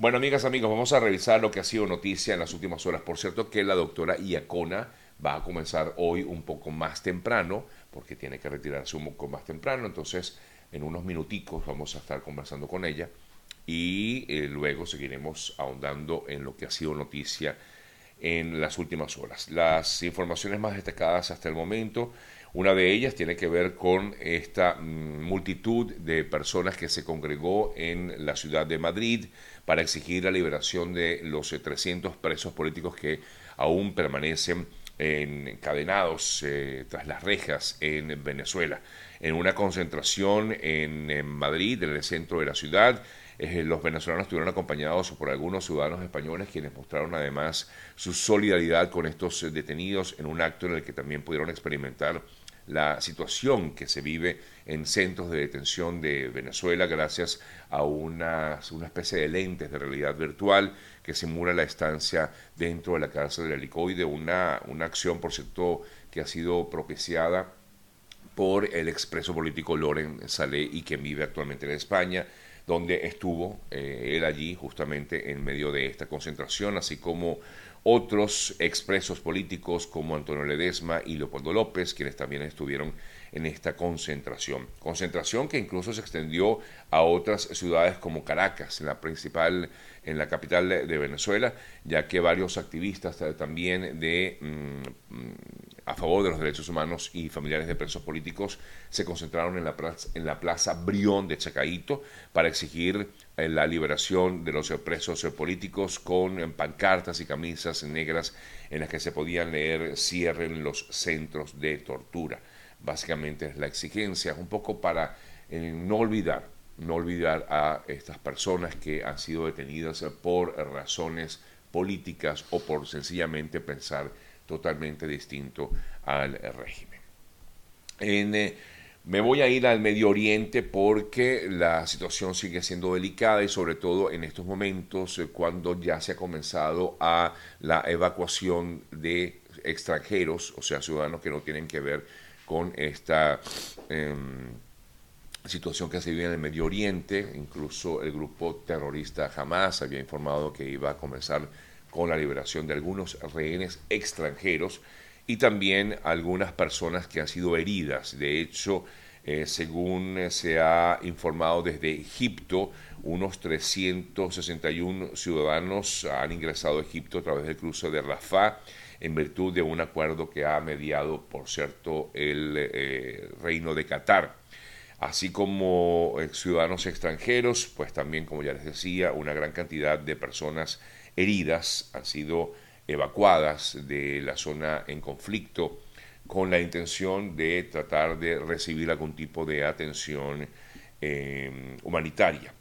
Bueno, amigas, amigos, vamos a revisar lo que ha sido noticia en las últimas horas. Por cierto, que la doctora Iacona va a comenzar hoy un poco más temprano, porque tiene que retirarse un poco más temprano. Entonces, en unos minuticos vamos a estar conversando con ella y eh, luego seguiremos ahondando en lo que ha sido noticia en las últimas horas. Las informaciones más destacadas hasta el momento, una de ellas tiene que ver con esta mm, multitud de personas que se congregó en la ciudad de Madrid para exigir la liberación de los 300 presos políticos que aún permanecen encadenados eh, tras las rejas en Venezuela. En una concentración en, Madrid, en el centro de la ciudad, eh, los venezolanos estuvieron acompañados por algunos ciudadanos españoles quienes mostraron además su solidaridad con estos detenidos en un acto en el que también pudieron experimentar la situación que se vive en centros de detención de Venezuela gracias a una, una especie de lentes de realidad virtual que simula la estancia dentro de la cárcel del helicoide, una, una acción, por cierto, que ha sido propiciada por el expreso político Loren Salé y que vive actualmente en España, donde estuvo eh, él allí justamente en medio de esta concentración, así como otros expresos políticos como Antonio Ledesma y Leopoldo López, quienes también estuvieron en esta concentración. Concentración que incluso se extendió a otras ciudades como Caracas, en la principal, en la capital de Venezuela, ya que varios activistas también de mm, mm, a favor de los derechos humanos y familiares de presos políticos se concentraron en la plaza, en la plaza Brión de Chacaito para exigir eh, la liberación de los presos políticos con eh, pancartas y camisas negras en las que se podían leer cierren los centros de tortura. Básicamente es la exigencia, un poco para eh, no olvidar, no olvidar a estas personas que han sido detenidas por razones políticas o por sencillamente pensar totalmente distinto al régimen. Eh, me voy a ir al Medio Oriente porque la situación sigue siendo delicada y sobre todo en estos momentos eh, cuando ya se ha comenzado a la evacuación de extranjeros, o sea, ciudadanos que no tienen que ver con esta em, situación que se vive en el Medio Oriente. Incluso el grupo terrorista Hamas había informado que iba a comenzar con la liberación de algunos rehenes extranjeros y también algunas personas que han sido heridas. De hecho, eh, según se ha informado desde Egipto, unos 361 ciudadanos han ingresado a Egipto a través del cruce de Rafah en virtud de un acuerdo que ha mediado, por cierto, el eh, Reino de Qatar. Así como eh, ciudadanos extranjeros, pues también, como ya les decía, una gran cantidad de personas heridas han sido evacuadas de la zona en conflicto con la intención de tratar de recibir algún tipo de atención eh, humanitaria.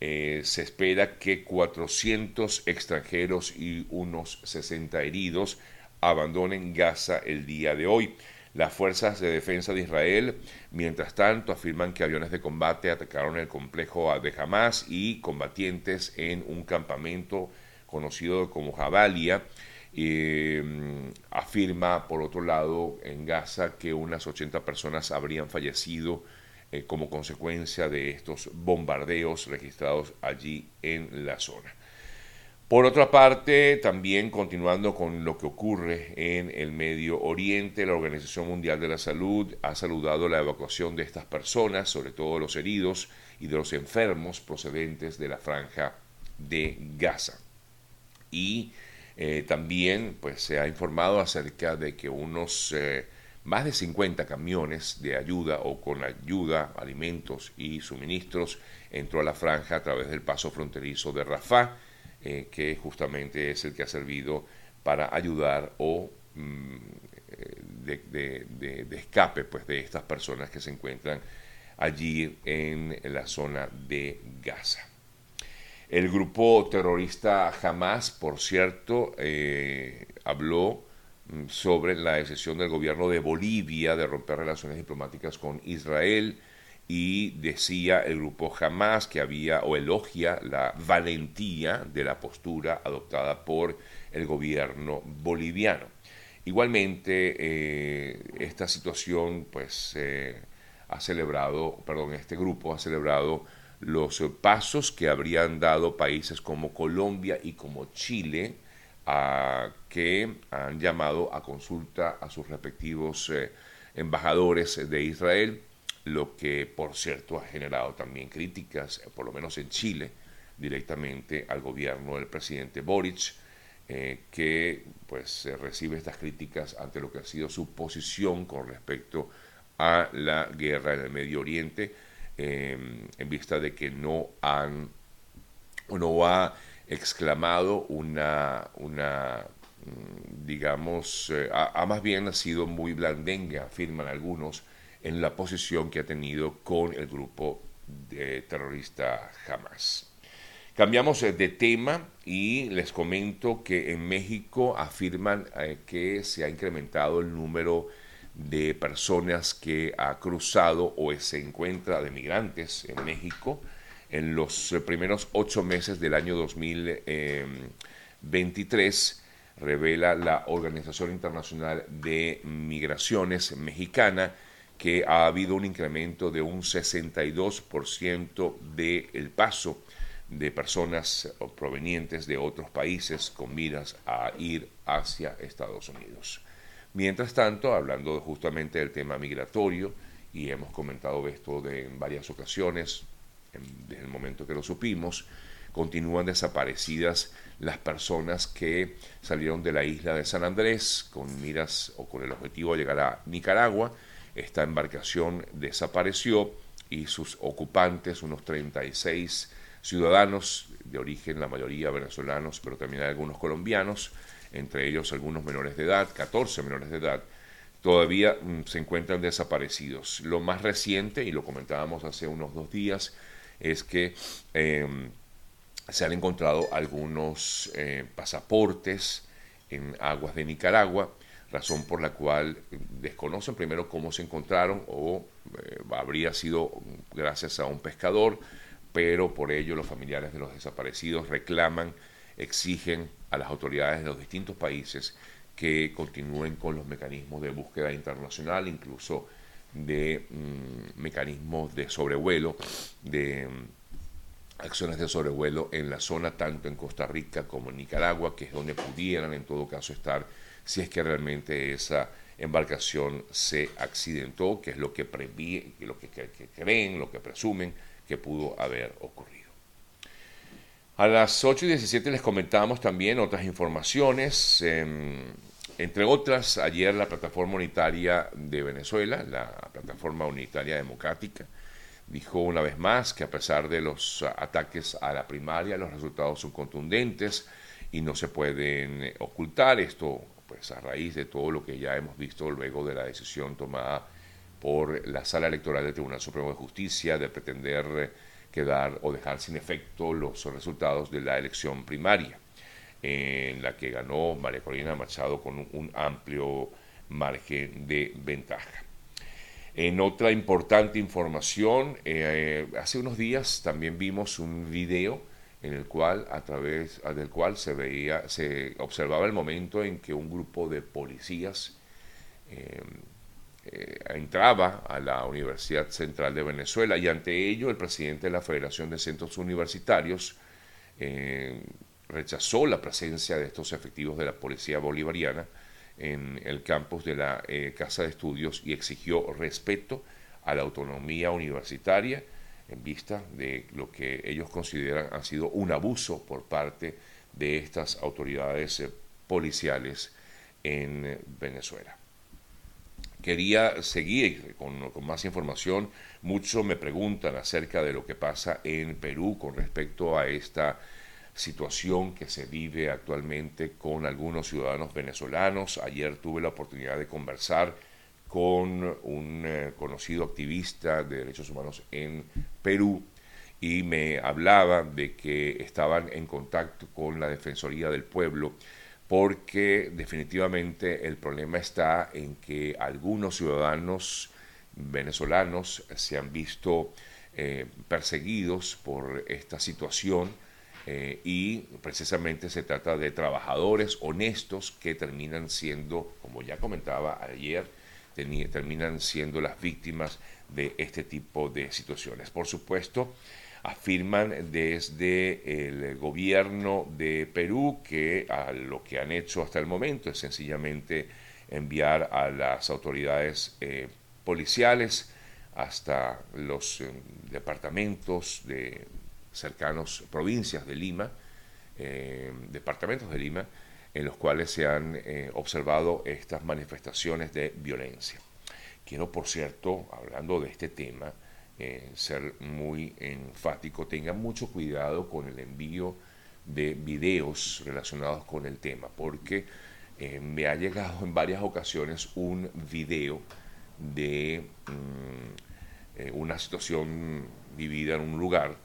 Eh, se espera que 400 extranjeros y unos 60 heridos abandonen Gaza el día de hoy. Las fuerzas de defensa de Israel, mientras tanto, afirman que aviones de combate atacaron el complejo de Hamas y combatientes en un campamento conocido como Jabalia, mm, afirma, por otro lado, en Gaza que unas 80 personas habrían fallecido eh, como consecuencia de estos bombardeos registrados allí en la zona. Por otra parte, también continuando con lo que ocurre en el Medio Oriente, la Organización Mundial de la Salud ha saludado la evacuación de estas personas, sobre todo los heridos y de los enfermos procedentes de la franja de Gaza y eh, también pues, se ha informado acerca de que unos eh, más de 50 camiones de ayuda o con ayuda, alimentos y suministros entró a la franja a través del paso fronterizo de Rafah, eh, que justamente es el que ha servido para ayudar o mm, de, de, escape pues, de estas personas que se encuentran allí en la zona de Gaza. El grupo terrorista Hamas, por cierto, eh, habló mm, sobre la decisión del gobierno de Bolivia de romper relaciones diplomáticas con Israel y decía el grupo Hamas que había o elogia la valentía de la postura adoptada por el gobierno boliviano. Igualmente, eh, esta situación, pues, ha celebrado, perdón, este grupo ha celebrado los pasos que habrían dado países como Colombia y como Chile, a, que han llamado a consulta a sus respectivos eh, embajadores de Israel, lo que por cierto ha generado también críticas, por lo menos en Chile, directamente al gobierno del presidente Boric, eh, que pues recibe estas críticas ante lo que ha sido su posición con respecto a la guerra en el Medio Oriente, em, en vista de que no han no ha exclamado una, una mm, digamos, eh, ha, más bien ha sido muy blandengue, afirman algunos, en la posición que ha tenido con el grupo de terrorista Hamas. Cambiamos eh, de tema y les comento que en México afirman eh, que se ha incrementado el número de personas que ha cruzado o se encuentra de migrantes en México en los eh, primeros ocho meses del año 2023, revela la Organización Internacional de Migraciones Mexicana que ha habido un incremento de un 62% del paso de personas provenientes de otros países con miras a ir hacia Estados Unidos. Mientras tanto, hablando justamente del tema migratorio, y hemos comentado esto en varias ocasiones, desde el momento que lo supimos, continúan desaparecidas las personas que salieron de la isla de San Andrés con miras o con el objetivo de llegar a Nicaragua. Esta embarcación desapareció y sus ocupantes, unos 36 ciudadanos de origen, la mayoría venezolanos, pero también algunos colombianos, entre ellos algunos menores de edad, 14 menores de edad, todavía mm, se encuentran desaparecidos. Lo más reciente, y lo comentábamos hace unos dos días, es que em, se han encontrado algunos eh, pasaportes en aguas de Nicaragua, razón por la cual desconocen primero cómo se encontraron o eh, habría sido gracias a un pescador, pero por ello los familiares de los desaparecidos reclaman, exigen a las autoridades de los distintos países que continúen con los mecanismos de búsqueda internacional, incluso de mm, mecanismos de sobrevuelo, de mm, acciones de sobrevuelo en la zona, tanto en Costa Rica como en Nicaragua, que es donde pudieran en todo caso estar si es que realmente esa embarcación se accidentó, que es lo que, lo que creen, lo que presumen que pudo haber ocurrido. A las 8 y 17 les comentábamos también otras informaciones, em, entre otras, ayer la Plataforma Unitaria de Venezuela, la Plataforma Unitaria Democrática, dijo una vez más que a pesar de los ataques a la primaria, los resultados son contundentes y no se pueden ocultar. Esto, pues, a raíz de todo lo que ya hemos visto luego de la decisión tomada por la Sala Electoral del Tribunal Supremo de Justicia de pretender quedar o dejar sin efecto los resultados de la elección primaria, en la que ganó María Corina Machado con un amplio margen de ventaja. En otra importante información, eh, hace unos días también vimos un video en el cual a través del cual se veía, se observaba el momento en que un grupo de policías eh, eh, entraba a la Universidad Central de Venezuela y ante ello el presidente de la Federación de Centros Universitarios eh, rechazó la presencia de estos efectivos de la Policía Bolivariana en el campus de la eh, Casa de Estudios y exigió respeto a la autonomía universitaria en vista de lo que ellos consideran ha sido un abuso por parte de estas autoridades policiales en Venezuela quería seguir con, más información. Muchos me preguntan acerca de lo que pasa en Perú con respecto a esta situación que se vive actualmente con algunos ciudadanos venezolanos. Ayer tuve la oportunidad de conversar con un eh, conocido activista de derechos humanos en Perú y me hablaba de que estaban en contacto con la Defensoría del Pueblo porque definitivamente el problema está en que algunos ciudadanos venezolanos se han visto eh, perseguidos por esta situación eh, y precisamente se trata de trabajadores honestos que terminan siendo, como ya comentaba ayer, terminan siendo las víctimas de este tipo de situaciones. Por supuesto, afirman desde el gobierno de Perú que lo que han hecho hasta el momento es sencillamente enviar a las autoridades eh, policiales hasta los eh, departamentos de cercanos provincias de Lima, eh, departamentos de Lima, en los cuales se han observado estas manifestaciones de violencia. Quiero, por cierto, hablando de este tema, ser muy enfático, tengan mucho cuidado con el envío de videos relacionados con el tema, porque eh, me ha llegado en varias ocasiones un video de mm, eh, una situación vivida en un lugar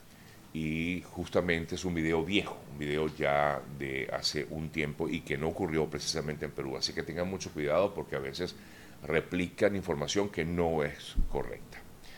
y justamente es un video viejo, un video ya de hace un tiempo y que no ocurrió precisamente en Perú. Así que tengan mucho cuidado porque a veces replican información que no es correcta.